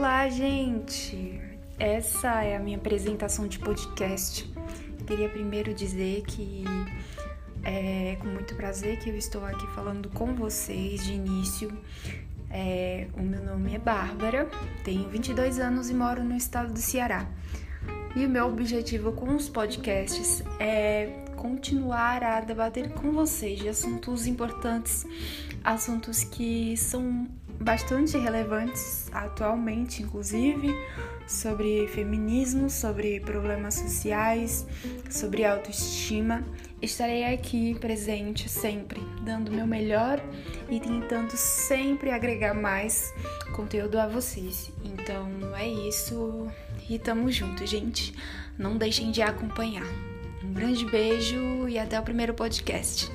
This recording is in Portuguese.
Olá, gente! Essa é a minha apresentação de podcast. Queria primeiro dizer que é com muito prazer que eu estou aqui falando com vocês de início. É, o meu nome é Bárbara, tenho 22 anos e moro no estado do Ceará. E o meu objetivo com os podcasts é continuar a debater com vocês de assuntos importantes, assuntos que são bastante relevantes atualmente, inclusive, sobre feminismo, sobre problemas sociais, sobre autoestima. Estarei aqui presente sempre, dando meu melhor e tentando sempre agregar mais conteúdo a vocês. Então é isso e tamo junto, gente. Não deixem de acompanhar. Um grande beijo e até o primeiro podcast.